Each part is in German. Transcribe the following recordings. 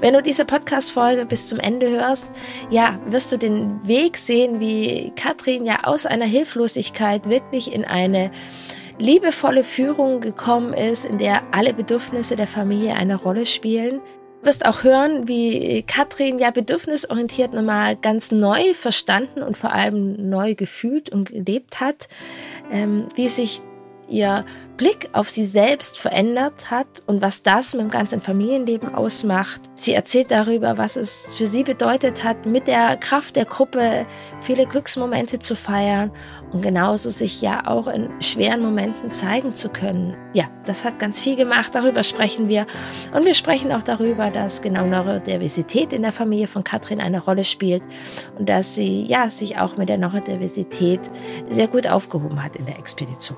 Wenn du diese Podcast-Folge bis zum Ende hörst, ja, wirst du den Weg sehen, wie Katrin ja aus einer Hilflosigkeit wirklich in eine liebevolle Führung gekommen ist, in der alle Bedürfnisse der Familie eine Rolle spielen. Du wirst auch hören, wie Katrin ja bedürfnisorientiert nochmal ganz neu verstanden und vor allem neu gefühlt und gelebt hat, ähm, wie sich ihr Blick auf sie selbst verändert hat und was das mit dem ganzen Familienleben ausmacht. Sie erzählt darüber, was es für sie bedeutet hat, mit der Kraft der Gruppe viele Glücksmomente zu feiern und genauso sich ja auch in schweren Momenten zeigen zu können. Ja, das hat ganz viel gemacht, darüber sprechen wir. Und wir sprechen auch darüber, dass genau Neurodiversität in der Familie von Katrin eine Rolle spielt und dass sie ja sich auch mit der Neurodiversität sehr gut aufgehoben hat in der Expedition.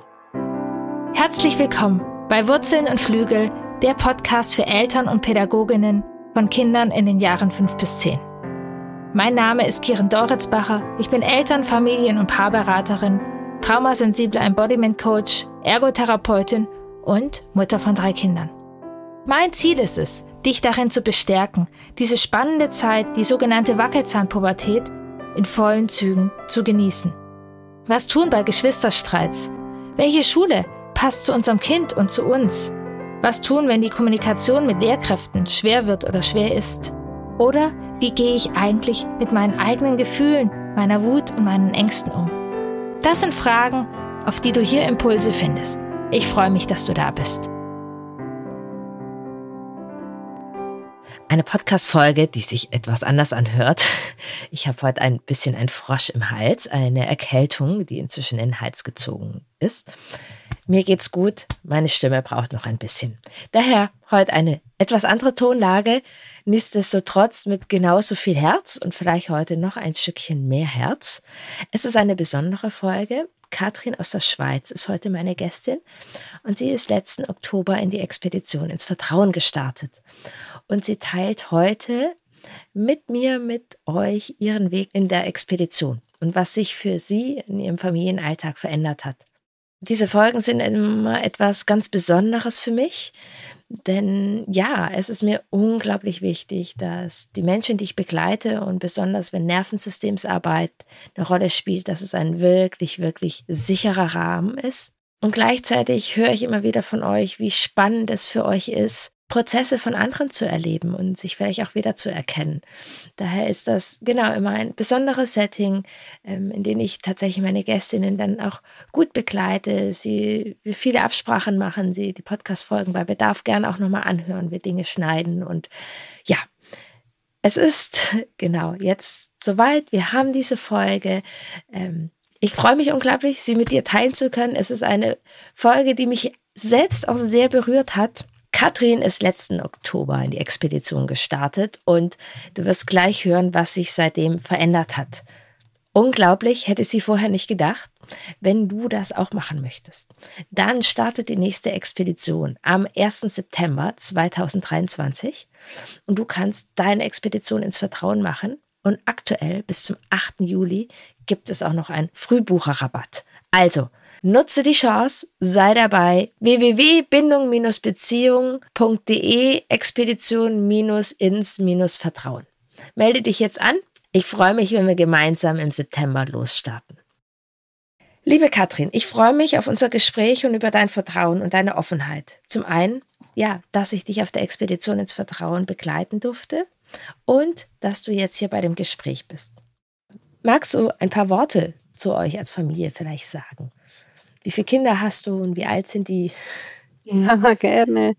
Herzlich willkommen bei Wurzeln und Flügel, der Podcast für Eltern und Pädagoginnen von Kindern in den Jahren 5 bis 10. Mein Name ist Kiren Doritzbacher. Ich bin Eltern-, Familien- und Paarberaterin, traumasensible Embodiment Coach, Ergotherapeutin und Mutter von drei Kindern. Mein Ziel ist es, dich darin zu bestärken, diese spannende Zeit, die sogenannte Wackelzahnpubertät, in vollen Zügen zu genießen. Was tun bei Geschwisterstreits? Welche Schule passt zu unserem Kind und zu uns? Was tun, wenn die Kommunikation mit Lehrkräften schwer wird oder schwer ist? Oder wie gehe ich eigentlich mit meinen eigenen Gefühlen, meiner Wut und meinen Ängsten um? Das sind Fragen, auf die du hier Impulse findest. Ich freue mich, dass du da bist. Eine Podcast-Folge, die sich etwas anders anhört. Ich habe heute ein bisschen ein Frosch im Hals, eine Erkältung, die inzwischen in den Hals gezogen ist. Mir geht's gut, meine Stimme braucht noch ein bisschen. Daher heute eine etwas andere Tonlage, nichtsdestotrotz mit genauso viel Herz und vielleicht heute noch ein Stückchen mehr Herz. Es ist eine besondere Folge. Katrin aus der Schweiz ist heute meine Gästin und sie ist letzten Oktober in die Expedition ins Vertrauen gestartet. Und sie teilt heute mit mir, mit euch ihren Weg in der Expedition und was sich für sie in ihrem Familienalltag verändert hat. Diese Folgen sind immer etwas ganz Besonderes für mich, denn ja, es ist mir unglaublich wichtig, dass die Menschen, die ich begleite und besonders wenn Nervensystemsarbeit eine Rolle spielt, dass es ein wirklich, wirklich sicherer Rahmen ist. Und gleichzeitig höre ich immer wieder von euch, wie spannend es für euch ist, Prozesse von anderen zu erleben und sich vielleicht auch wieder zu erkennen. Daher ist das genau immer ein besonderes Setting, ähm, in dem ich tatsächlich meine Gästinnen dann auch gut begleite, sie viele Absprachen machen, sie die Podcast-Folgen bei Bedarf gerne auch nochmal anhören, wir Dinge schneiden und ja, es ist genau jetzt soweit. Wir haben diese Folge. Ähm, ich freue mich unglaublich, sie mit dir teilen zu können. Es ist eine Folge, die mich selbst auch sehr berührt hat Katrin ist letzten Oktober in die Expedition gestartet und du wirst gleich hören, was sich seitdem verändert hat. Unglaublich, hätte sie vorher nicht gedacht, wenn du das auch machen möchtest. Dann startet die nächste Expedition am 1. September 2023 und du kannst deine Expedition ins Vertrauen machen und aktuell bis zum 8. Juli gibt es auch noch einen Frühbucherrabatt. Also, Nutze die Chance, sei dabei. www.bindung-beziehung.de Expedition-ins-vertrauen. Melde dich jetzt an. Ich freue mich, wenn wir gemeinsam im September losstarten. Liebe Katrin, ich freue mich auf unser Gespräch und über dein Vertrauen und deine Offenheit. Zum einen, ja, dass ich dich auf der Expedition ins Vertrauen begleiten durfte und dass du jetzt hier bei dem Gespräch bist. Magst du ein paar Worte zu euch als Familie vielleicht sagen? Wie viele Kinder hast du und wie alt sind die? Ja, gerne.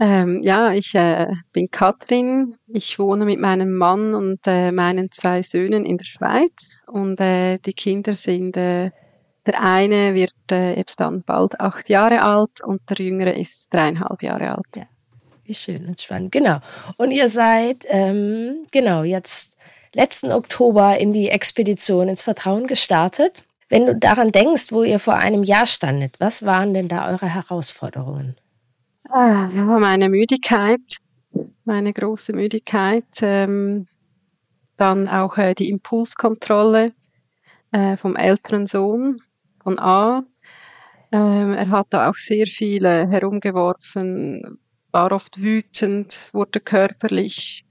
Ähm, ja, ich äh, bin Katrin. Ich wohne mit meinem Mann und äh, meinen zwei Söhnen in der Schweiz. Und äh, die Kinder sind, äh, der eine wird äh, jetzt dann bald acht Jahre alt und der jüngere ist dreieinhalb Jahre alt. Ja, wie schön und spannend. Genau. Und ihr seid, ähm, genau, jetzt letzten Oktober in die Expedition ins Vertrauen gestartet. Wenn du daran denkst, wo ihr vor einem Jahr standet, was waren denn da eure Herausforderungen? Ah, meine Müdigkeit, meine große Müdigkeit, ähm, dann auch äh, die Impulskontrolle äh, vom älteren Sohn von A. Ähm, er hat da auch sehr viele herumgeworfen, war oft wütend, wurde körperlich.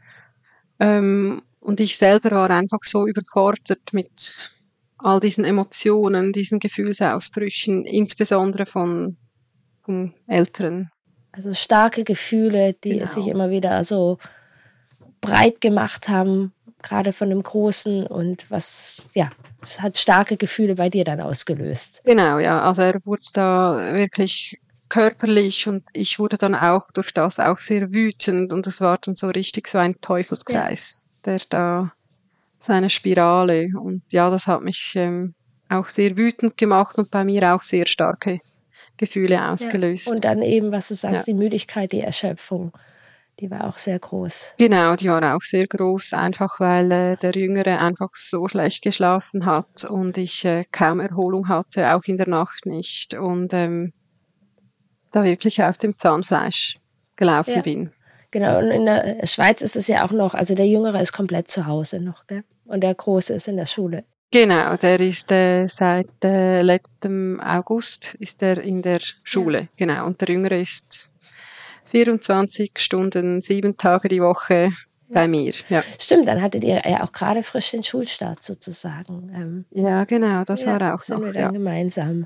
Ähm, und ich selber war einfach so überfordert mit all diesen Emotionen, diesen Gefühlsausbrüchen, insbesondere von, von Älteren. Also starke Gefühle, die genau. sich immer wieder so breit gemacht haben, gerade von dem Großen und was, ja, es hat starke Gefühle bei dir dann ausgelöst. Genau, ja, also er wurde da wirklich körperlich und ich wurde dann auch durch das auch sehr wütend und es war dann so richtig so ein Teufelskreis, ja. Der da seine Spirale und ja, das hat mich ähm, auch sehr wütend gemacht und bei mir auch sehr starke Gefühle ausgelöst. Ja. Und dann eben, was du sagst, ja. die Müdigkeit, die Erschöpfung, die war auch sehr groß. Genau, die war auch sehr groß, einfach weil äh, der Jüngere einfach so schlecht geschlafen hat und ich äh, kaum Erholung hatte, auch in der Nacht nicht. Und ähm, da wirklich auf dem Zahnfleisch gelaufen ja. bin. Genau, und in der Schweiz ist es ja auch noch, also der Jüngere ist komplett zu Hause noch, gell? Und der Große ist in der Schule. Genau, der ist äh, seit äh, letztem August ist er in der Schule, ja. genau. Und der Jüngere ist 24 Stunden, sieben Tage die Woche bei mir. Ja. Stimmt, dann hattet ihr ja auch gerade frisch den Schulstart sozusagen. Ähm, ja, genau, das ja, war auch sind noch. wir dann ja. gemeinsam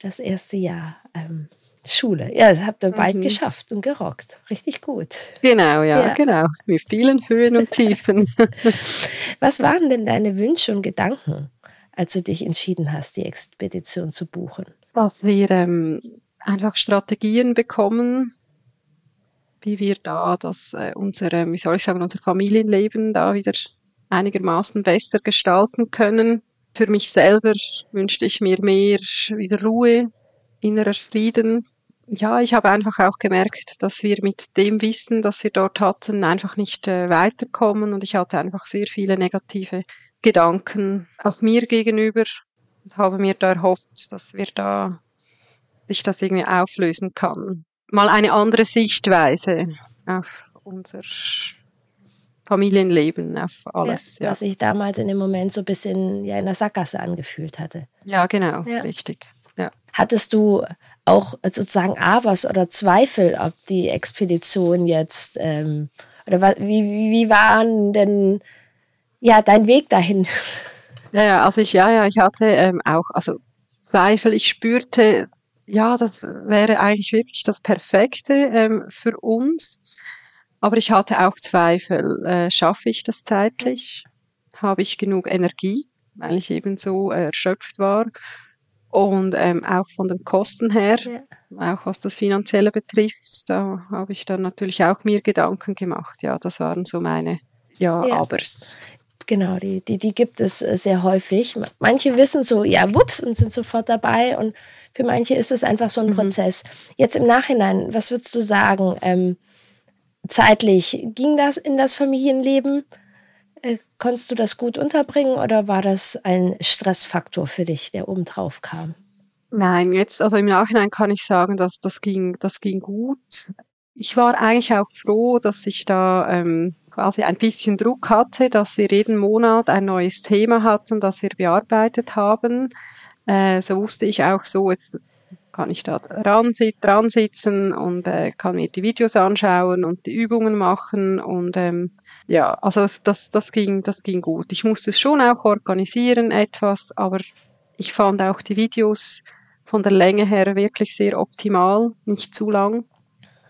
das erste Jahr ähm, Schule. Ja, das habt ihr mhm. bald geschafft und gerockt. Richtig gut. Genau, ja, ja, genau. Mit vielen Höhen und Tiefen. Was waren denn deine Wünsche und Gedanken, als du dich entschieden hast, die Expedition zu buchen? Dass wir ähm, einfach Strategien bekommen, wie wir da das äh, unsere, wie soll ich sagen, unser Familienleben da wieder einigermaßen besser gestalten können. Für mich selber wünschte ich mir mehr wieder Ruhe, innerer Frieden. Ja, ich habe einfach auch gemerkt, dass wir mit dem Wissen, das wir dort hatten, einfach nicht äh, weiterkommen und ich hatte einfach sehr viele negative Gedanken auch mir gegenüber und habe mir da erhofft, dass wir da sich das irgendwie auflösen kann. Mal eine andere Sichtweise auf unser Familienleben, auf alles. Ja, ja. Was sich damals in dem Moment so ein bisschen ja, in der Sackgasse angefühlt hatte. Ja, genau, ja. richtig. Ja. Hattest du auch sozusagen Abers oder Zweifel, ob die Expedition jetzt ähm, oder wie, wie waren denn ja dein Weg dahin? Ja, ja, also ich ja, ja, ich hatte ähm, auch also Zweifel. Ich spürte, ja, das wäre eigentlich wirklich das Perfekte ähm, für uns. Aber ich hatte auch Zweifel. Äh, schaffe ich das zeitlich? Habe ich genug Energie, weil ich eben so äh, erschöpft war? Und ähm, auch von den Kosten her, ja. auch was das Finanzielle betrifft, da habe ich dann natürlich auch mir Gedanken gemacht. Ja, das waren so meine ja, ja. Abers. Genau, die, die, die gibt es äh, sehr häufig. Manche wissen so, ja, wups, und sind sofort dabei. Und für manche ist es einfach so ein mhm. Prozess. Jetzt im Nachhinein, was würdest du sagen? Ähm, zeitlich ging das in das Familienleben? Äh, konntest du das gut unterbringen oder war das ein Stressfaktor für dich, der obendrauf kam? Nein, jetzt, also im Nachhinein kann ich sagen, dass das ging, das ging gut. Ich war eigentlich auch froh, dass ich da ähm, quasi ein bisschen Druck hatte, dass wir jeden Monat ein neues Thema hatten, das wir bearbeitet haben. Äh, so wusste ich auch so, jetzt kann ich da dran, dran sitzen und äh, kann mir die Videos anschauen und die Übungen machen und ähm, ja, also das, das, ging, das ging gut. Ich musste es schon auch organisieren etwas, aber ich fand auch die Videos von der Länge her wirklich sehr optimal, nicht zu lang.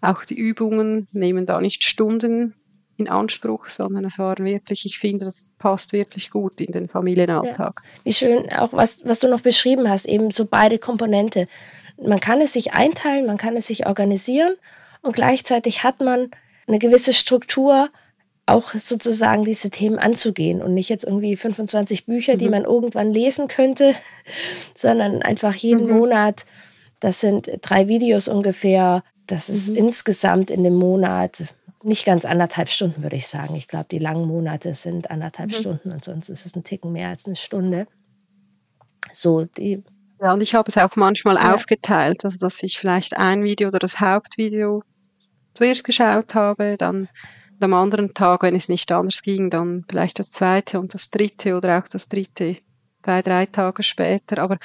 Auch die Übungen nehmen da nicht Stunden in Anspruch, sondern es waren wirklich, ich finde, das passt wirklich gut in den Familienalltag. Ja. Wie schön, auch was, was du noch beschrieben hast, eben so beide Komponente. Man kann es sich einteilen, man kann es sich organisieren und gleichzeitig hat man eine gewisse Struktur, auch sozusagen diese Themen anzugehen und nicht jetzt irgendwie 25 Bücher, mhm. die man irgendwann lesen könnte, sondern einfach jeden mhm. Monat, das sind drei Videos ungefähr, das ist mhm. insgesamt in dem Monat nicht ganz anderthalb Stunden, würde ich sagen. Ich glaube, die langen Monate sind anderthalb mhm. Stunden und sonst ist es ein Ticken mehr als eine Stunde. So, die. Ja, und ich habe es auch manchmal ja. aufgeteilt, also dass ich vielleicht ein Video oder das Hauptvideo zuerst geschaut habe, dann am anderen Tag, wenn es nicht anders ging, dann vielleicht das zweite und das dritte oder auch das dritte zwei, drei Tage später. Aber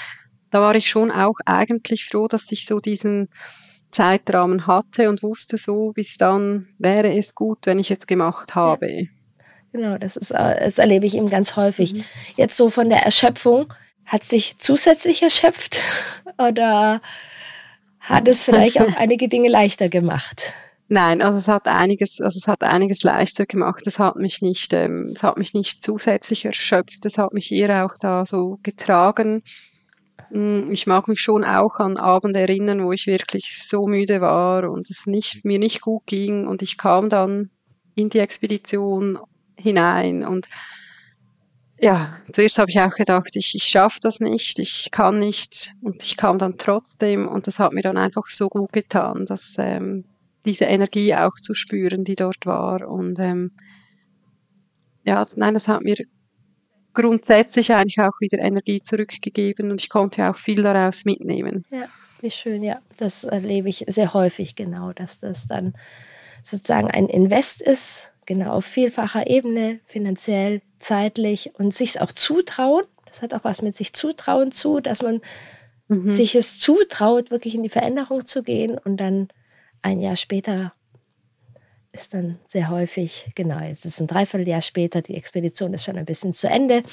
da war ich schon auch eigentlich froh, dass ich so diesen Zeitrahmen hatte und wusste so, bis dann wäre es gut, wenn ich es gemacht habe. Genau, das ist, äh, das erlebe ich eben ganz häufig. Mhm. Jetzt so von der Erschöpfung, hat sich zusätzlich erschöpft oder hat es vielleicht auch einige Dinge leichter gemacht? Nein, also es hat einiges, also es hat einiges leichter gemacht. Es hat mich nicht, ähm, es hat mich nicht zusätzlich erschöpft. Es hat mich eher auch da so getragen. Mm, ich mag mich schon auch an Abende erinnern, wo ich wirklich so müde war und es nicht, mir nicht gut ging und ich kam dann in die Expedition hinein und ja, zuerst habe ich auch gedacht, ich, ich schaffe das nicht, ich kann nicht und ich kam dann trotzdem und das hat mir dann einfach so gut getan, dass ähm, diese Energie auch zu spüren, die dort war und ähm, ja, nein, das hat mir grundsätzlich eigentlich auch wieder Energie zurückgegeben und ich konnte auch viel daraus mitnehmen. Ja, wie schön, ja, das erlebe ich sehr häufig genau, dass das dann sozusagen ein Invest ist, genau auf vielfacher Ebene, finanziell, zeitlich und sich es auch zutrauen. Das hat auch was mit sich zutrauen zu, dass man mhm. sich es zutraut, wirklich in die Veränderung zu gehen und dann ein Jahr später ist dann sehr häufig, genau, jetzt ist ein Dreivierteljahr später, die Expedition ist schon ein bisschen zu Ende,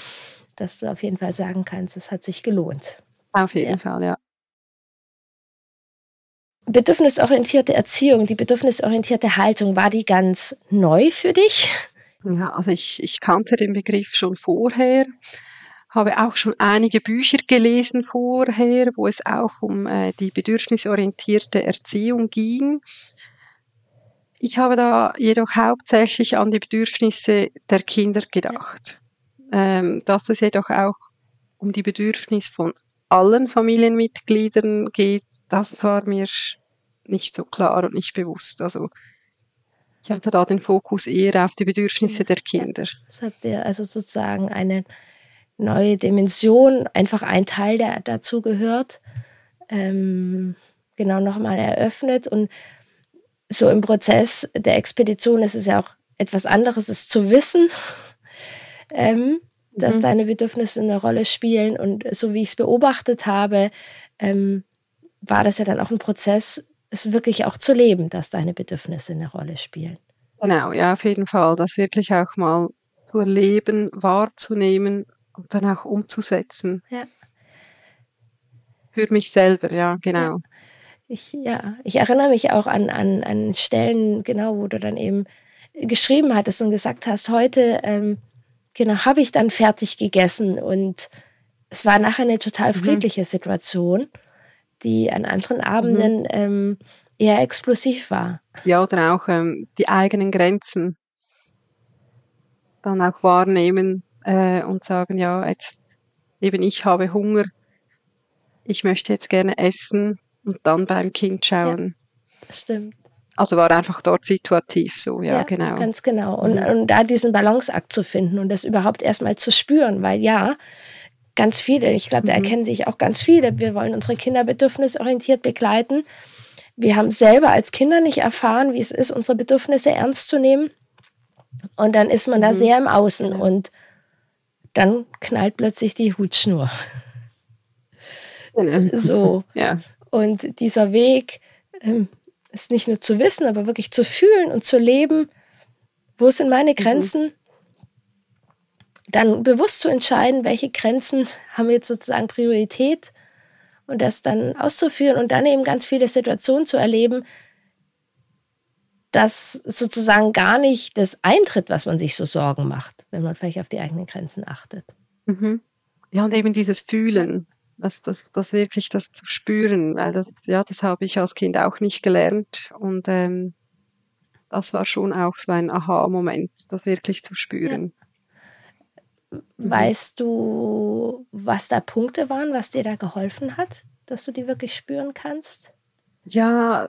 dass du auf jeden Fall sagen kannst, es hat sich gelohnt. Auf jeden ja. Fall, ja. Bedürfnisorientierte Erziehung, die bedürfnisorientierte Haltung, war die ganz neu für dich? Ja, also ich, ich kannte den Begriff schon vorher, habe auch schon einige Bücher gelesen vorher, wo es auch um äh, die bedürfnisorientierte Erziehung ging. Ich habe da jedoch hauptsächlich an die Bedürfnisse der Kinder gedacht. Ähm, dass es jedoch auch um die Bedürfnisse von allen Familienmitgliedern geht, das war mir nicht so klar und nicht bewusst. Also ich hatte da den Fokus eher auf die Bedürfnisse der Kinder. Das hat dir also sozusagen eine neue Dimension, einfach ein Teil, der dazu gehört, ähm, genau nochmal eröffnet. Und so im Prozess der Expedition ist es ja auch etwas anderes, es zu wissen, ähm, dass mhm. deine Bedürfnisse eine Rolle spielen. Und so wie ich es beobachtet habe, ähm, war das ja dann auch ein Prozess, es wirklich auch zu leben, dass deine Bedürfnisse eine Rolle spielen. Genau, ja, auf jeden Fall. Das wirklich auch mal zu erleben, wahrzunehmen und dann auch umzusetzen. Ja. Für mich selber, ja, genau. Ich, ja, ich erinnere mich auch an, an, an Stellen, genau, wo du dann eben geschrieben hattest und gesagt hast, heute, ähm, genau, habe ich dann fertig gegessen und es war nachher eine total mhm. friedliche mhm. Situation die an anderen Abenden mhm. ähm, eher explosiv war. Ja, oder auch ähm, die eigenen Grenzen dann auch wahrnehmen äh, und sagen, ja, jetzt eben ich habe Hunger, ich möchte jetzt gerne essen und dann beim Kind schauen. Ja, das stimmt. Also war einfach dort situativ so, ja, ja genau. Ganz genau. Und, mhm. und da diesen Balanceakt zu finden und das überhaupt erstmal zu spüren, weil ja, ganz viele, ich glaube, da mhm. erkennen sich auch ganz viele. Wir wollen unsere Kinder bedürfnisorientiert begleiten. Wir haben selber als Kinder nicht erfahren, wie es ist, unsere Bedürfnisse ernst zu nehmen. Und dann ist man mhm. da sehr im Außen und dann knallt plötzlich die Hutschnur. So. Ja. Und dieser Weg ähm, ist nicht nur zu wissen, aber wirklich zu fühlen und zu leben, wo sind meine mhm. Grenzen, mhm dann bewusst zu entscheiden, welche Grenzen haben jetzt sozusagen Priorität und das dann auszuführen und dann eben ganz viele Situationen zu erleben, dass sozusagen gar nicht das eintritt, was man sich so Sorgen macht, wenn man vielleicht auf die eigenen Grenzen achtet. Mhm. Ja, und eben dieses Fühlen, das, das, das wirklich das zu spüren, weil das, ja, das habe ich als Kind auch nicht gelernt und ähm, das war schon auch so ein Aha-Moment, das wirklich zu spüren. Ja. Mhm. Weißt du, was da Punkte waren, was dir da geholfen hat, dass du die wirklich spüren kannst? Ja,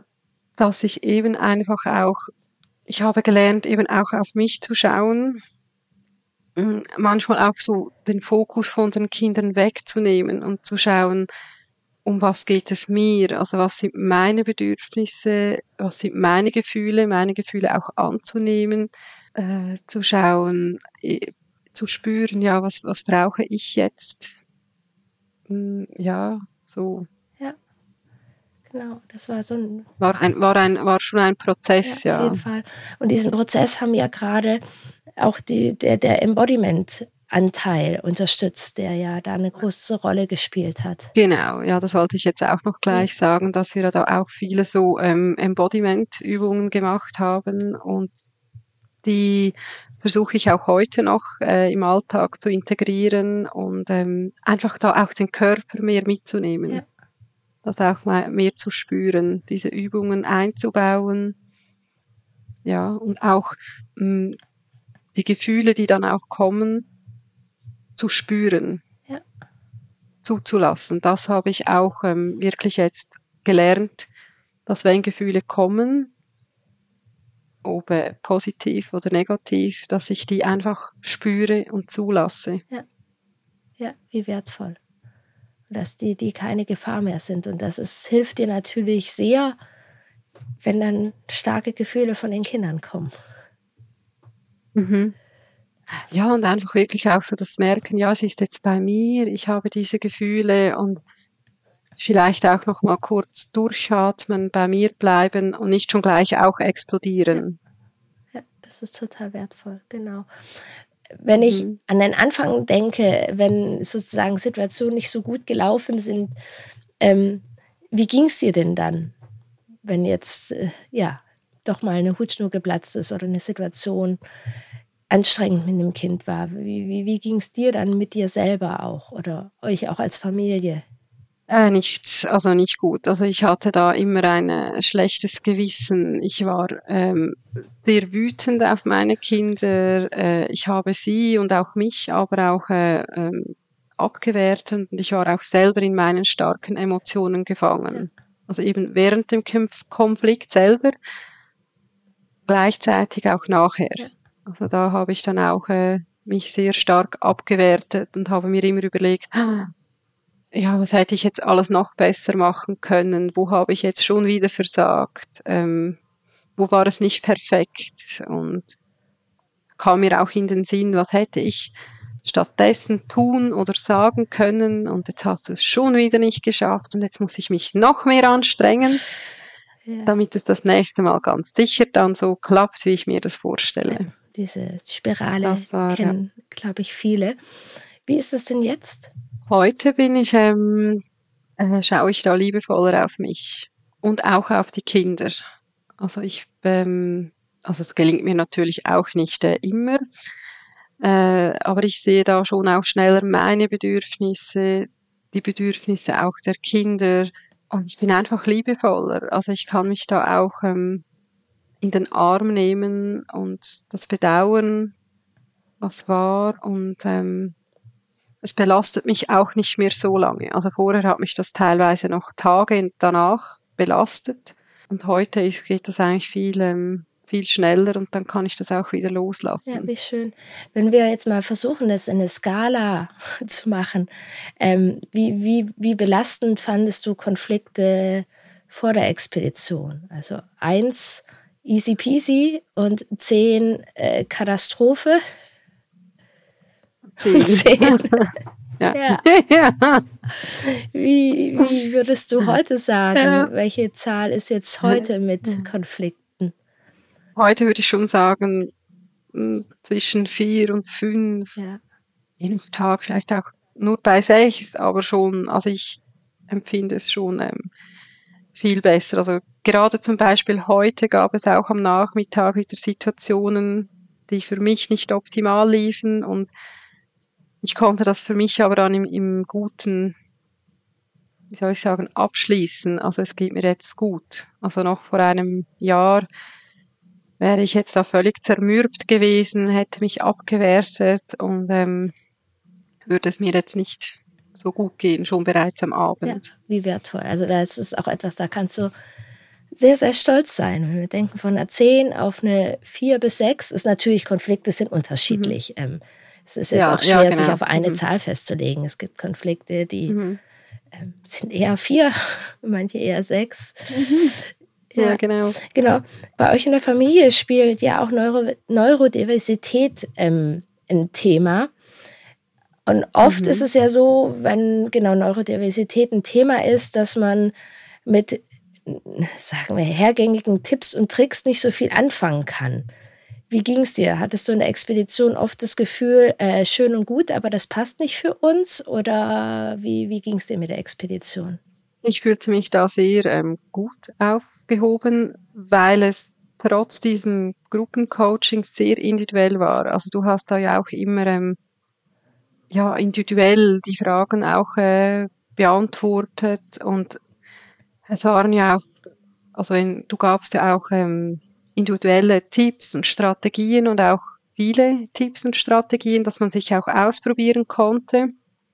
dass ich eben einfach auch, ich habe gelernt, eben auch auf mich zu schauen, hm, manchmal auch so den Fokus von den Kindern wegzunehmen und zu schauen, um was geht es mir? Also was sind meine Bedürfnisse? Was sind meine Gefühle? Meine Gefühle auch anzunehmen, äh, zu schauen, zu spüren, ja, was, was brauche ich jetzt? Hm, ja, so. Ja, genau. Das war so ein. War, ein, war, ein, war schon ein Prozess, ja. Auf jeden Fall. Und diesen Prozess haben ja gerade auch die, der, der Embodiment Anteil unterstützt, der ja da eine große Rolle gespielt hat. Genau, ja, das wollte ich jetzt auch noch gleich sagen, dass wir da auch viele so ähm, Embodiment-Übungen gemacht haben und die versuche ich auch heute noch äh, im Alltag zu integrieren und ähm, einfach da auch den Körper mehr mitzunehmen. Ja. Das auch mal mehr zu spüren, diese Übungen einzubauen. Ja, und auch mh, mm, die Gefühle, die dann auch kommen, zu spüren, ja. zuzulassen. Das habe ich auch ähm, wirklich jetzt gelernt, dass wenn Gefühle kommen, ob äh, positiv oder negativ, dass ich die einfach spüre und zulasse. Ja, ja wie wertvoll. Dass die, die keine Gefahr mehr sind. Und das ist, hilft dir natürlich sehr, wenn dann starke Gefühle von den Kindern kommen. Mhm. Ja, und einfach wirklich auch so das Merken, ja, es ist jetzt bei mir, ich habe diese Gefühle und vielleicht auch noch mal kurz durchatmen, bei mir bleiben und nicht schon gleich auch explodieren. Ja, ja das ist total wertvoll, genau. Wenn ich mhm. an den Anfang denke, wenn sozusagen Situationen nicht so gut gelaufen sind, ähm, wie ging es dir denn dann, wenn jetzt äh, ja doch mal eine Hutschnur geplatzt ist oder eine Situation anstrengend mit dem Kind war. Wie, wie, wie ging es dir dann mit dir selber auch oder euch auch als Familie? Äh, nicht, also nicht gut. Also ich hatte da immer ein äh, schlechtes Gewissen. Ich war ähm, sehr wütend auf meine Kinder. Äh, ich habe sie und auch mich, aber auch äh, ähm, abgewertet und ich war auch selber in meinen starken Emotionen gefangen. Also eben während dem Konflikt selber, gleichzeitig auch nachher. Also da habe ich dann auch äh, mich sehr stark abgewertet und habe mir immer überlegt, ja, was hätte ich jetzt alles noch besser machen können? Wo habe ich jetzt schon wieder versagt? Ähm, wo war es nicht perfekt? Und kam mir auch in den Sinn, was hätte ich stattdessen tun oder sagen können? Und jetzt hast du es schon wieder nicht geschafft und jetzt muss ich mich noch mehr anstrengen, ja. damit es das nächste Mal ganz sicher dann so klappt, wie ich mir das vorstelle. Ja diese Spirale war, kennen, ja. glaube ich, viele. Wie ist es denn jetzt? Heute bin ich, ähm, äh, schaue ich da liebevoller auf mich und auch auf die Kinder. Also ich, ähm, also es gelingt mir natürlich auch nicht äh, immer, äh, aber ich sehe da schon auch schneller meine Bedürfnisse, die Bedürfnisse auch der Kinder und ich bin einfach liebevoller. Also ich kann mich da auch ähm, in den Arm nehmen und das bedauern, was war. Und ähm, es belastet mich auch nicht mehr so lange. Also vorher hat mich das teilweise noch Tage danach belastet. Und heute ist, geht das eigentlich viel, ähm, viel schneller und dann kann ich das auch wieder loslassen. Ja, wie schön. Wenn wir jetzt mal versuchen, das in eine Skala zu machen, ähm, wie, wie, wie belastend fandest du Konflikte vor der Expedition? Also eins, easy peasy und zehn äh, Katastrophe. Zehn. zehn. ja. ja. ja. Wie, wie würdest du heute sagen, ja. welche Zahl ist jetzt heute mit Konflikten? Heute würde ich schon sagen, hm, zwischen vier und fünf. Ja. Jeden Tag vielleicht auch nur bei sechs, aber schon, also ich empfinde es schon ähm, viel besser. Also gerade zum Beispiel heute gab es auch am Nachmittag wieder Situationen, die für mich nicht optimal liefen und ich konnte das für mich aber dann im, im guten, wie soll ich sagen, abschließen. Also es geht mir jetzt gut. Also noch vor einem Jahr wäre ich jetzt da völlig zermürbt gewesen, hätte mich abgewertet und ähm, würde es mir jetzt nicht so gut gehen, schon bereits am Abend. Ja, wie wertvoll. Also das ist auch etwas, da kannst du sehr, sehr stolz sein. Wenn wir denken von einer 10 auf eine 4 bis 6, ist natürlich, Konflikte sind unterschiedlich. Mhm. Ähm, es ist jetzt ja, auch schwer, ja, genau. sich auf eine mhm. Zahl festzulegen. Es gibt Konflikte, die mhm. ähm, sind eher 4, manche eher 6. Mhm. Ja, ja, genau. Genau. Bei euch in der Familie spielt ja auch Neuro Neurodiversität ähm, ein Thema. Und oft mhm. ist es ja so, wenn genau Neurodiversität ein Thema ist, dass man mit sagen wir, hergängigen Tipps und Tricks nicht so viel anfangen kann. Wie ging es dir? Hattest du in der Expedition oft das Gefühl, äh, schön und gut, aber das passt nicht für uns? Oder wie, wie ging es dir mit der Expedition? Ich fühlte mich da sehr ähm, gut aufgehoben, weil es trotz diesen Gruppencoachings sehr individuell war. Also du hast da ja auch immer ähm, ja, individuell die Fragen auch äh, beantwortet und es waren ja auch, also in, du gabst ja auch ähm, individuelle Tipps und Strategien und auch viele Tipps und Strategien, dass man sich auch ausprobieren konnte.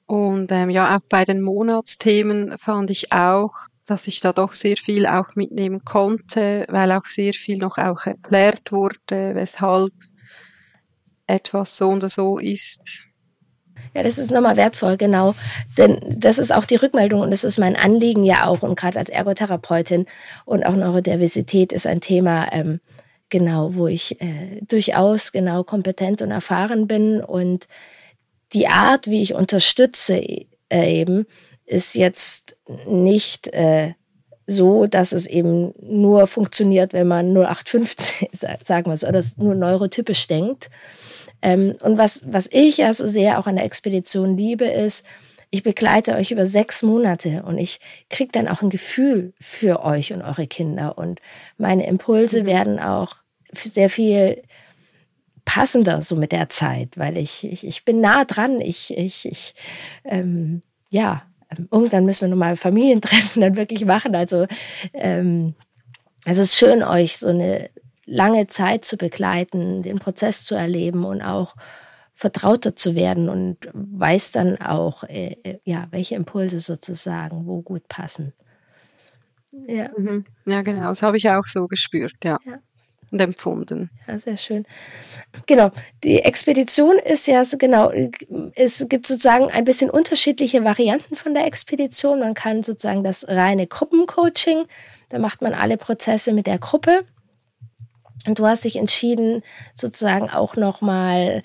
Und ähm, ja, auch bei den Monatsthemen fand ich auch, dass ich da doch sehr viel auch mitnehmen konnte, weil auch sehr viel noch auch erklärt wurde, weshalb etwas so und so ist. Ja, das ist nochmal wertvoll, genau. Denn das ist auch die Rückmeldung und das ist mein Anliegen ja auch. Und gerade als Ergotherapeutin und auch Neurodiversität ist ein Thema, ähm, genau, wo ich äh, durchaus genau kompetent und erfahren bin. Und die Art, wie ich unterstütze, äh, eben, ist jetzt nicht äh, so, dass es eben nur funktioniert, wenn man 0815, sagen wir so, oder nur neurotypisch denkt. Ähm, und was, was ich ja so sehr auch an der Expedition liebe, ist, ich begleite euch über sechs Monate und ich kriege dann auch ein Gefühl für euch und eure Kinder. Und meine Impulse mhm. werden auch sehr viel passender so mit der Zeit, weil ich, ich, ich bin nah dran. Ich, ich, ich ähm, ja, ähm, irgendwann müssen wir nochmal Familientreffen dann wirklich machen. Also ähm, es ist schön, euch so eine lange Zeit zu begleiten, den Prozess zu erleben und auch vertrauter zu werden und weiß dann auch, äh, äh, ja, welche Impulse sozusagen wo gut passen. Ja, mhm. ja genau, das habe ich auch so gespürt, ja. ja. Und empfunden. Ja, sehr schön. Genau. Die Expedition ist ja genau, es gibt sozusagen ein bisschen unterschiedliche Varianten von der Expedition. Man kann sozusagen das reine Gruppencoaching, da macht man alle Prozesse mit der Gruppe und du hast dich entschieden, sozusagen auch nochmal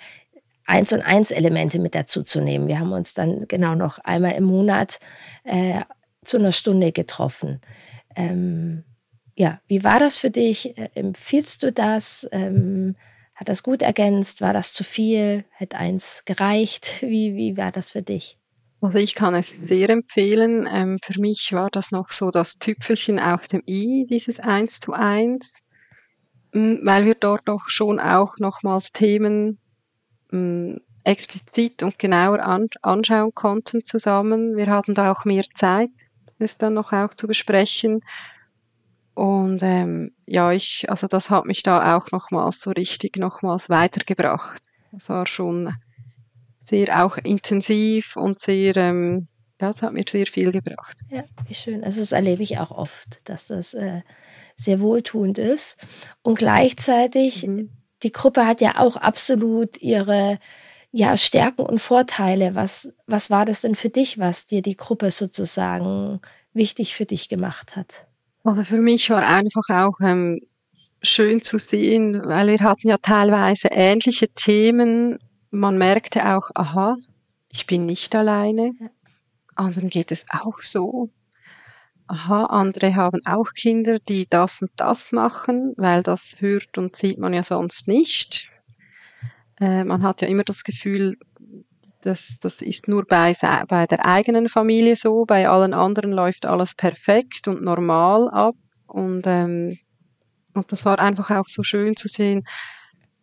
eins und eins Elemente mit dazu zu nehmen. Wir haben uns dann genau noch einmal im Monat äh, zu einer Stunde getroffen. Ähm, ja, wie war das für dich? Äh, empfiehlst du das? Ähm, hat das gut ergänzt? War das zu viel? Hätte eins gereicht? Wie, wie war das für dich? Also ich kann es sehr empfehlen. Ähm, für mich war das noch so das Tüpfelchen auf dem i, dieses Eins zu eins. Mm, weil wir dort doch schon auch nochmals Themen mm, explizit und genauer an, anschauen konnten zusammen. Wir hatten da auch mehr Zeit, es dann noch auch zu besprechen. Und ähm, ja, ich, also das hat mich da auch nochmals so richtig nochmals weitergebracht. Das war schon sehr auch intensiv und sehr, ähm, ja, das hat mir sehr viel gebracht. Ja, wie schön. Also das erlebe ich auch oft, dass das äh, sehr wohltuend ist. Und gleichzeitig, mhm. die Gruppe hat ja auch absolut ihre ja, Stärken und Vorteile. Was, was war das denn für dich, was dir die Gruppe sozusagen wichtig für dich gemacht hat? Also für mich war einfach auch ähm, schön zu sehen, weil wir hatten ja teilweise ähnliche Themen. Man merkte auch, aha, ich bin nicht alleine. Anderen geht es auch so aha, andere haben auch Kinder, die das und das machen, weil das hört und sieht man ja sonst nicht. Äh, man hat ja immer das Gefühl, das, das ist nur bei, bei der eigenen Familie so, bei allen anderen läuft alles perfekt und normal ab. Und, ähm, und das war einfach auch so schön zu sehen,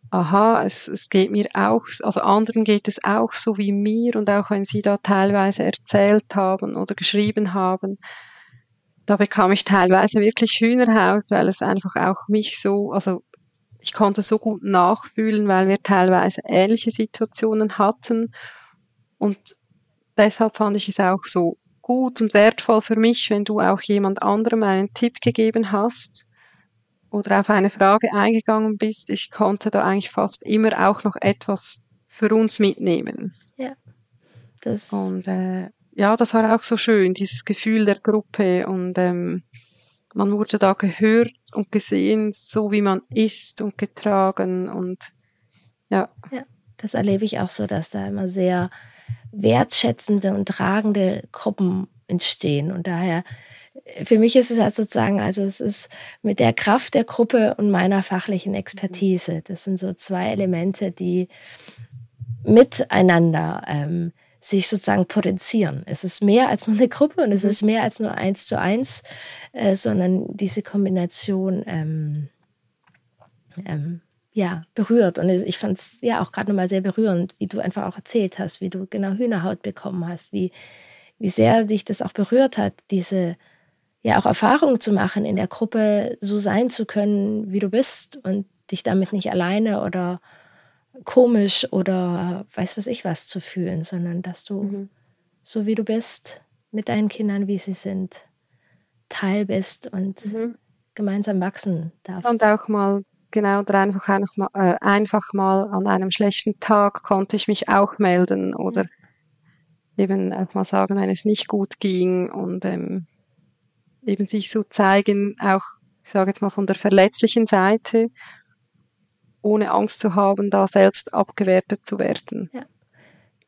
aha, es, es geht mir auch, also anderen geht es auch so wie mir und auch wenn sie da teilweise erzählt haben oder geschrieben haben, da bekam ich teilweise wirklich Hühnerhaut, weil es einfach auch mich so, also ich konnte so gut nachfühlen, weil wir teilweise ähnliche Situationen hatten. Und deshalb fand ich es auch so gut und wertvoll für mich, wenn du auch jemand anderem einen Tipp gegeben hast oder auf eine Frage eingegangen bist. Ich konnte da eigentlich fast immer auch noch etwas für uns mitnehmen. Ja. Das und äh, ja, das war auch so schön, dieses Gefühl der Gruppe und ähm, man wurde da gehört und gesehen, so wie man ist und getragen und ja. Ja, das erlebe ich auch so, dass da immer sehr wertschätzende und tragende Gruppen entstehen und daher für mich ist es halt sozusagen, also es ist mit der Kraft der Gruppe und meiner fachlichen Expertise. Das sind so zwei Elemente, die miteinander ähm, sich sozusagen potenzieren. Es ist mehr als nur eine Gruppe und es ist mehr als nur eins zu eins, äh, sondern diese Kombination ähm, ähm, ja, berührt. Und ich fand es ja auch gerade nochmal sehr berührend, wie du einfach auch erzählt hast, wie du genau Hühnerhaut bekommen hast, wie, wie sehr dich das auch berührt hat, diese ja auch Erfahrung zu machen, in der Gruppe so sein zu können, wie du bist und dich damit nicht alleine oder komisch oder weiß was ich was zu fühlen, sondern dass du mhm. so wie du bist, mit deinen Kindern, wie sie sind, Teil bist und mhm. gemeinsam wachsen darfst. Und auch mal genau, oder einfach, einfach, mal, äh, einfach mal an einem schlechten Tag konnte ich mich auch melden oder eben auch mal sagen, wenn es nicht gut ging und ähm, eben sich so zeigen, auch, ich sage jetzt mal von der verletzlichen Seite, ohne Angst zu haben, da selbst abgewertet zu werden. Ja.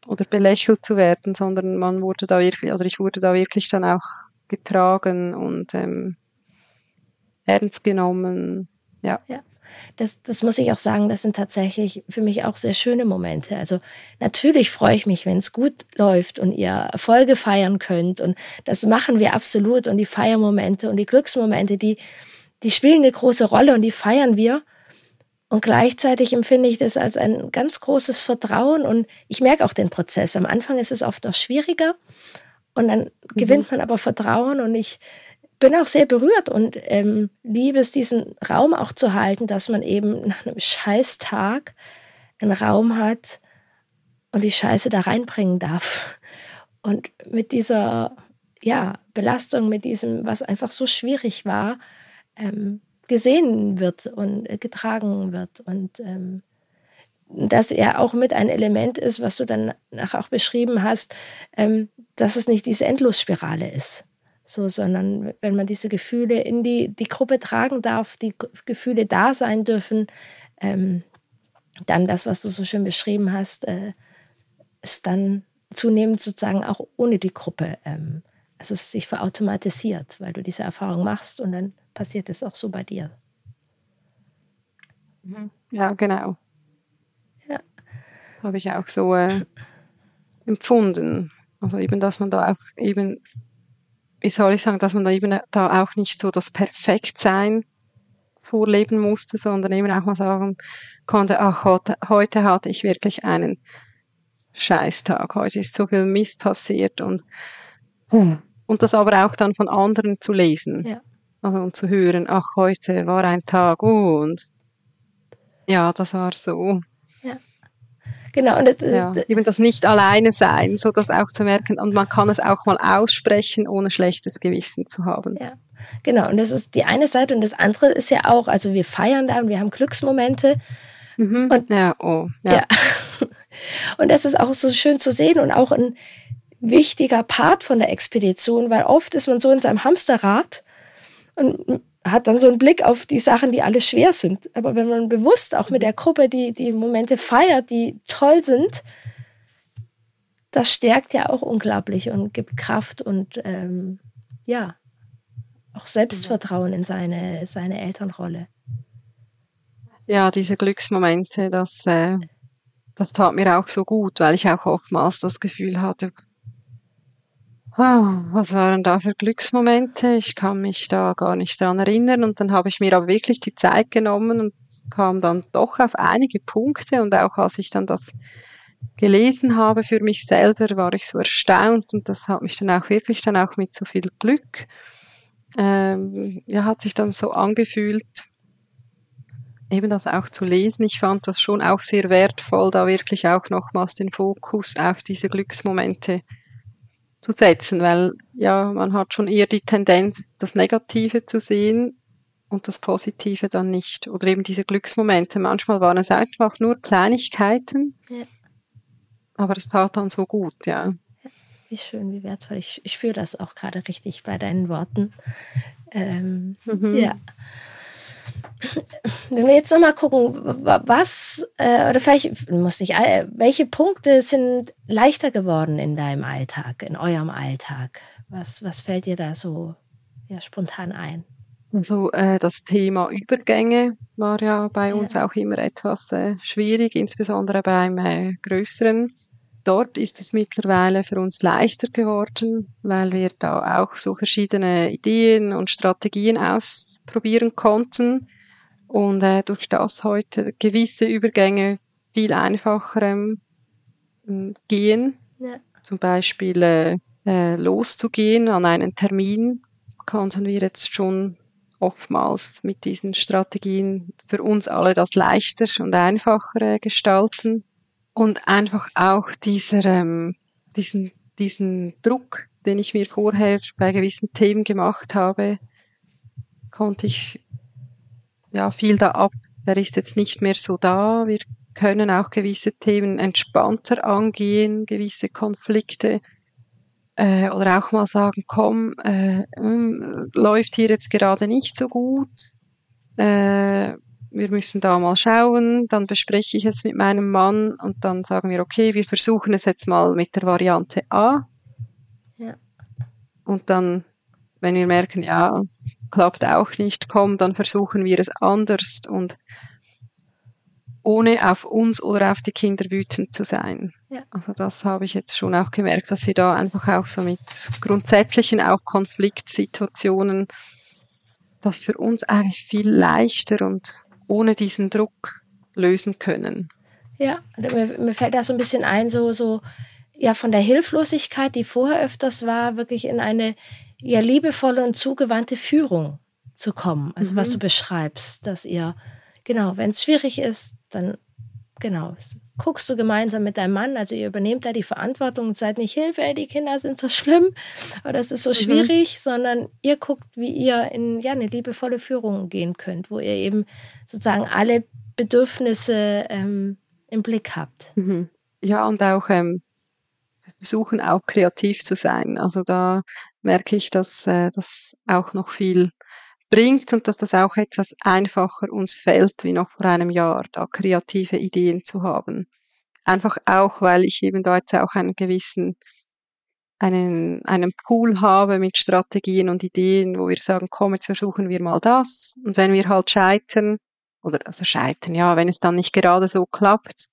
Oder belächelt zu werden, sondern man wurde da wirklich, also ich wurde da wirklich dann auch getragen und ähm, ernst genommen. Ja. ja das, das muss ich auch sagen, das sind tatsächlich für mich auch sehr schöne Momente. Also natürlich freue ich mich, wenn es gut läuft und ihr Erfolge feiern könnt. Und das machen wir absolut. Und die Feiermomente und die Glücksmomente, die, die spielen eine große Rolle und die feiern wir. Und gleichzeitig empfinde ich das als ein ganz großes Vertrauen und ich merke auch den Prozess. Am Anfang ist es oft auch schwieriger und dann mhm. gewinnt man aber Vertrauen und ich bin auch sehr berührt und ähm, liebe es, diesen Raum auch zu halten, dass man eben nach einem Scheißtag einen Raum hat und die Scheiße da reinbringen darf. Und mit dieser ja, Belastung, mit diesem, was einfach so schwierig war, ähm, gesehen wird und äh, getragen wird. Und ähm, dass er auch mit ein Element ist, was du dann auch beschrieben hast, ähm, dass es nicht diese Endlosspirale ist. So, sondern wenn man diese Gefühle in die, die Gruppe tragen darf, die Gefühle da sein dürfen, ähm, dann das, was du so schön beschrieben hast, äh, ist dann zunehmend sozusagen auch ohne die Gruppe, ähm, also es sich verautomatisiert, weil du diese Erfahrung machst und dann passiert es auch so bei dir. Mhm. Ja, genau. Ja. Habe ich auch so äh, empfunden. Also eben, dass man da auch eben wie soll ich sagen, dass man da eben da auch nicht so das Perfektsein vorleben musste, sondern eben auch mal sagen konnte, ach, heute, heute hatte ich wirklich einen Scheißtag, heute ist so viel Mist passiert und, hm. und das aber auch dann von anderen zu lesen. Ja. Also und zu hören, ach, heute war ein Tag und ja, das war so. Ja. Genau. Und das, ja, eben das nicht alleine sein, so das auch zu merken. Und man kann es auch mal aussprechen, ohne schlechtes Gewissen zu haben. Ja, genau. Und das ist die eine Seite. Und das andere ist ja auch, also wir feiern da und wir haben Glücksmomente. Mhm. Und, ja, oh, ja. ja. Und das ist auch so schön zu sehen und auch ein wichtiger Part von der Expedition, weil oft ist man so in seinem Hamsterrad und hat dann so einen Blick auf die Sachen, die alle schwer sind. Aber wenn man bewusst auch mit der Gruppe die, die Momente feiert, die toll sind, das stärkt ja auch unglaublich und gibt Kraft und ähm, ja, auch Selbstvertrauen in seine, seine Elternrolle. Ja, diese Glücksmomente, das, äh, das tat mir auch so gut, weil ich auch oftmals das Gefühl hatte, was waren da für Glücksmomente? Ich kann mich da gar nicht dran erinnern. Und dann habe ich mir aber wirklich die Zeit genommen und kam dann doch auf einige Punkte. Und auch als ich dann das gelesen habe für mich selber, war ich so erstaunt. Und das hat mich dann auch wirklich dann auch mit so viel Glück, ähm, ja, hat sich dann so angefühlt, eben das auch zu lesen. Ich fand das schon auch sehr wertvoll, da wirklich auch nochmals den Fokus auf diese Glücksmomente zu setzen, weil ja, man hat schon eher die Tendenz, das Negative zu sehen und das Positive dann nicht. Oder eben diese Glücksmomente. Manchmal waren es einfach nur Kleinigkeiten, ja. aber es tat dann so gut, ja. Wie schön, wie wertvoll. Ich, ich spüre das auch gerade richtig bei deinen Worten. Ähm, mhm. Ja. Wenn wir jetzt nochmal gucken, was, äh, oder vielleicht, muss nicht, welche Punkte sind leichter geworden in deinem Alltag, in eurem Alltag? Was, was fällt dir da so ja spontan ein? Also äh, das Thema Übergänge war ja bei ja. uns auch immer etwas äh, schwierig, insbesondere beim äh, größeren. Dort ist es mittlerweile für uns leichter geworden, weil wir da auch so verschiedene Ideen und Strategien ausprobieren konnten und äh, durch das heute gewisse Übergänge viel einfacher ähm, gehen. Ja. Zum Beispiel äh, äh, loszugehen an einen Termin konnten wir jetzt schon oftmals mit diesen Strategien für uns alle das leichter und einfacher gestalten. Und einfach auch dieser, ähm, diesen, diesen Druck, den ich mir vorher bei gewissen Themen gemacht habe, konnte ich ja viel da ab. Der ist jetzt nicht mehr so da. Wir können auch gewisse Themen entspannter angehen, gewisse Konflikte äh, oder auch mal sagen, komm, äh, mh, hm, läuft hier jetzt gerade nicht so gut, äh, wir müssen da mal schauen, dann bespreche ich es mit meinem Mann und dann sagen wir, okay, wir versuchen es jetzt mal mit der Variante A. Ja. Und dann, wenn wir merken, ja, klappt auch nicht, komm, dann versuchen wir es anders und ohne auf uns oder auf die Kinder wütend zu sein. Ja. Also das habe ich jetzt schon auch gemerkt, dass wir da einfach auch so mit grundsätzlichen auch Konfliktsituationen das für uns eigentlich viel leichter und ohne diesen Druck lösen können. Ja, mir, mir fällt da so ein bisschen ein, so, so ja von der Hilflosigkeit, die vorher öfters war, wirklich in eine ja liebevolle und zugewandte Führung zu kommen. Also mhm. was du beschreibst, dass ihr genau, wenn es schwierig ist, dann genau, guckst du gemeinsam mit deinem Mann, also ihr übernehmt da die Verantwortung und seid nicht Hilfe, ey, die Kinder sind so schlimm oder es ist so mhm. schwierig, sondern ihr guckt, wie ihr in ja, eine liebevolle Führung gehen könnt, wo ihr eben sozusagen alle Bedürfnisse ähm, im Blick habt. Mhm. Ja, und auch ähm, versuchen auch kreativ zu sein. Also da merke ich, dass äh, das auch noch viel bringt und dass das auch etwas einfacher uns fällt wie noch vor einem Jahr, da kreative Ideen zu haben. Einfach auch, weil ich eben dort auch einen gewissen einen, einen Pool habe mit Strategien und Ideen, wo wir sagen, komm, jetzt versuchen wir mal das. Und wenn wir halt scheitern, oder also scheitern, ja, wenn es dann nicht gerade so klappt,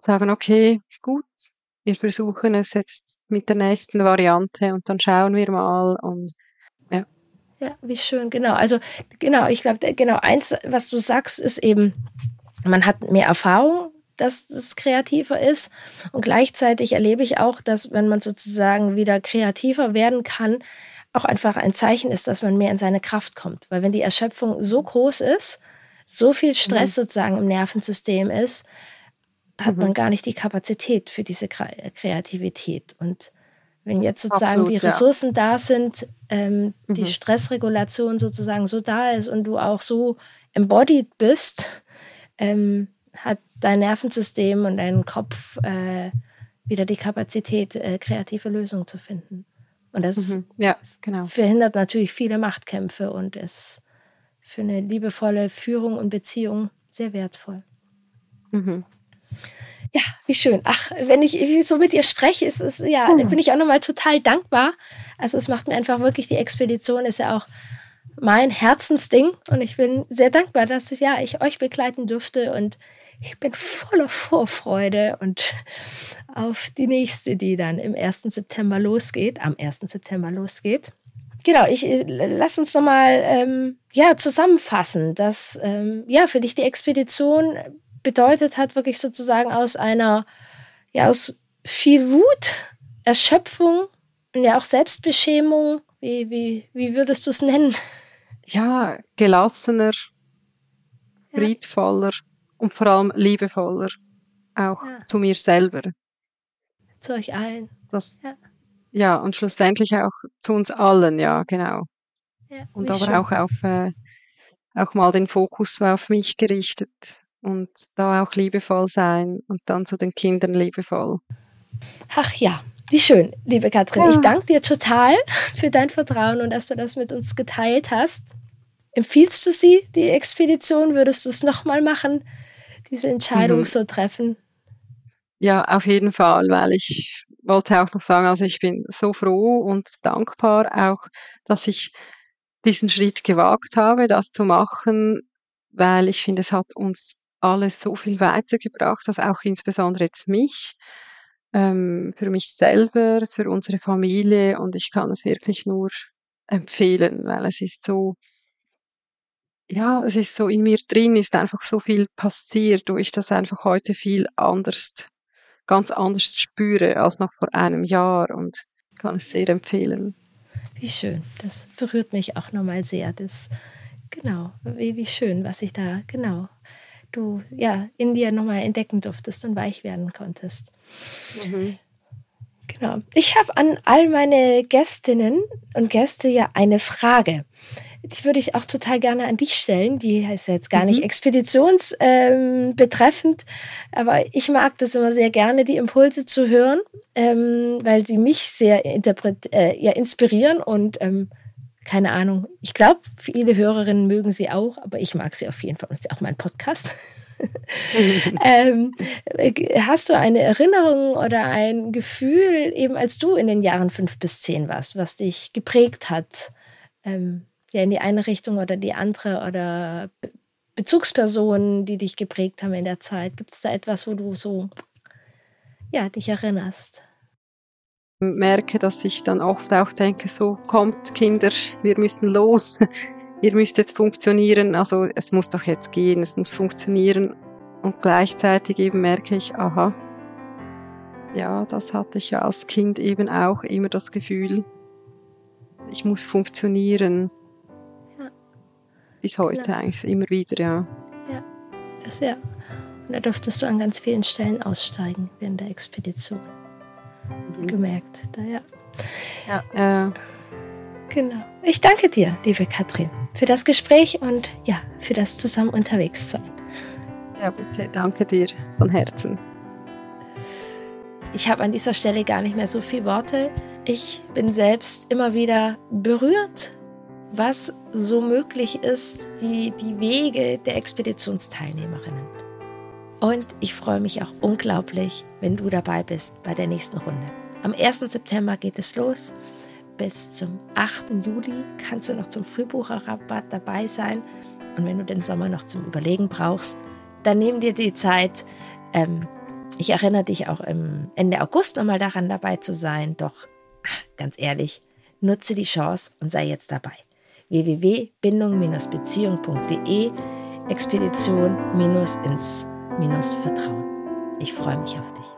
sagen, okay, gut, wir versuchen es jetzt mit der nächsten Variante und dann schauen wir mal und ja, wie schön, genau. Also genau, ich glaube, genau, eins, was du sagst, ist eben, man hat mehr Erfahrung, dass es kreativer ist. Und gleichzeitig erlebe ich auch, dass wenn man sozusagen wieder kreativer werden kann, auch einfach ein Zeichen ist, dass man mehr in seine Kraft kommt. Weil wenn die Erschöpfung so groß ist, so viel Stress mhm. sozusagen im Nervensystem ist, hat mhm. man gar nicht die Kapazität für diese Kreativität. Und wenn jetzt sozusagen Absolut, die Ressourcen ja. da sind, ähm, mhm. die Stressregulation sozusagen so da ist und du auch so embodied bist, ähm, hat dein Nervensystem und dein Kopf äh, wieder die Kapazität, äh, kreative Lösungen zu finden. Und das mhm. ja, genau. verhindert natürlich viele Machtkämpfe und ist für eine liebevolle Führung und Beziehung sehr wertvoll. Mhm. Ja, wie schön. Ach, wenn ich so mit ihr spreche, ist es, ja, hm. bin ich auch nochmal total dankbar. Also es macht mir einfach wirklich, die Expedition ist ja auch mein Herzensding und ich bin sehr dankbar, dass ich, ja, ich euch begleiten durfte und ich bin voller Vorfreude und auf die nächste, die dann im 1. September losgeht, am 1. September losgeht. Genau, ich äh, lass uns nochmal ähm, ja, zusammenfassen, dass ähm, ja für dich die Expedition bedeutet hat, wirklich sozusagen aus einer, ja, aus viel Wut, Erschöpfung und ja auch Selbstbeschämung. Wie, wie, wie würdest du es nennen? Ja, gelassener, friedvoller ja. und vor allem liebevoller. Auch ja. zu mir selber. Zu euch allen. Das, ja. ja, und schlussendlich auch zu uns allen, ja, genau. Ja, und aber schön. auch auf äh, auch mal den Fokus auf mich gerichtet und da auch liebevoll sein und dann zu den Kindern liebevoll. Ach ja, wie schön, liebe Katrin. Ja. Ich danke dir total für dein Vertrauen und dass du das mit uns geteilt hast. Empfiehlst du sie, die Expedition? Würdest du es nochmal machen, diese Entscheidung mhm. so treffen? Ja, auf jeden Fall, weil ich wollte auch noch sagen, also ich bin so froh und dankbar auch, dass ich diesen Schritt gewagt habe, das zu machen, weil ich finde, es hat uns alles so viel weitergebracht, also auch insbesondere jetzt mich, ähm, für mich selber, für unsere Familie und ich kann es wirklich nur empfehlen, weil es ist so, ja, es ist so in mir drin, ist einfach so viel passiert, wo ich das einfach heute viel anders, ganz anders spüre als noch vor einem Jahr und kann es sehr empfehlen. Wie schön, das berührt mich auch nochmal sehr. Das, genau, wie, wie schön, was ich da, genau, du ja in dir nochmal entdecken durftest und weich werden konntest. Mhm. Genau. Ich habe an all meine Gästinnen und Gäste ja eine Frage. Die würde ich auch total gerne an dich stellen. Die heißt jetzt gar nicht mhm. expeditionsbetreffend, ähm, aber ich mag das immer sehr gerne, die Impulse zu hören, ähm, weil sie mich sehr äh, ja, inspirieren und ähm, keine Ahnung. Ich glaube, viele Hörerinnen mögen sie auch, aber ich mag sie auf jeden Fall. Und sie ist auch mein Podcast. ähm, hast du eine Erinnerung oder ein Gefühl, eben als du in den Jahren fünf bis zehn warst, was dich geprägt hat, ähm, ja in die eine Richtung oder die andere oder Be Bezugspersonen, die dich geprägt haben in der Zeit? Gibt es da etwas, wo du so ja dich erinnerst? Merke, dass ich dann oft auch denke, so kommt Kinder, wir müssen los, ihr müsst jetzt funktionieren, also es muss doch jetzt gehen, es muss funktionieren. Und gleichzeitig eben merke ich, aha, ja, das hatte ich ja als Kind eben auch immer das Gefühl, ich muss funktionieren. Ja. Bis heute ja. eigentlich immer wieder, ja. Ja, das ja. Und da durftest du an ganz vielen Stellen aussteigen während der Expedition. Mhm. Gemerkt, da ja. Ja, äh, Genau. Ich danke dir, liebe Katrin, für das Gespräch und ja, für das zusammen unterwegs sein. Ja, bitte, danke dir von Herzen. Ich habe an dieser Stelle gar nicht mehr so viele Worte. Ich bin selbst immer wieder berührt, was so möglich ist, die, die Wege der Expeditionsteilnehmerinnen. Und ich freue mich auch unglaublich, wenn du dabei bist bei der nächsten Runde. Am 1. September geht es los bis zum 8. Juli kannst du noch zum Frühbucherrabatt dabei sein. Und wenn du den Sommer noch zum Überlegen brauchst, dann nimm dir die Zeit. Ähm, ich erinnere dich auch Ende August nochmal daran dabei zu sein. Doch ganz ehrlich, nutze die Chance und sei jetzt dabei. www.bindung-beziehung.de Expedition ins Vertrauen. Ich freue mich auf dich.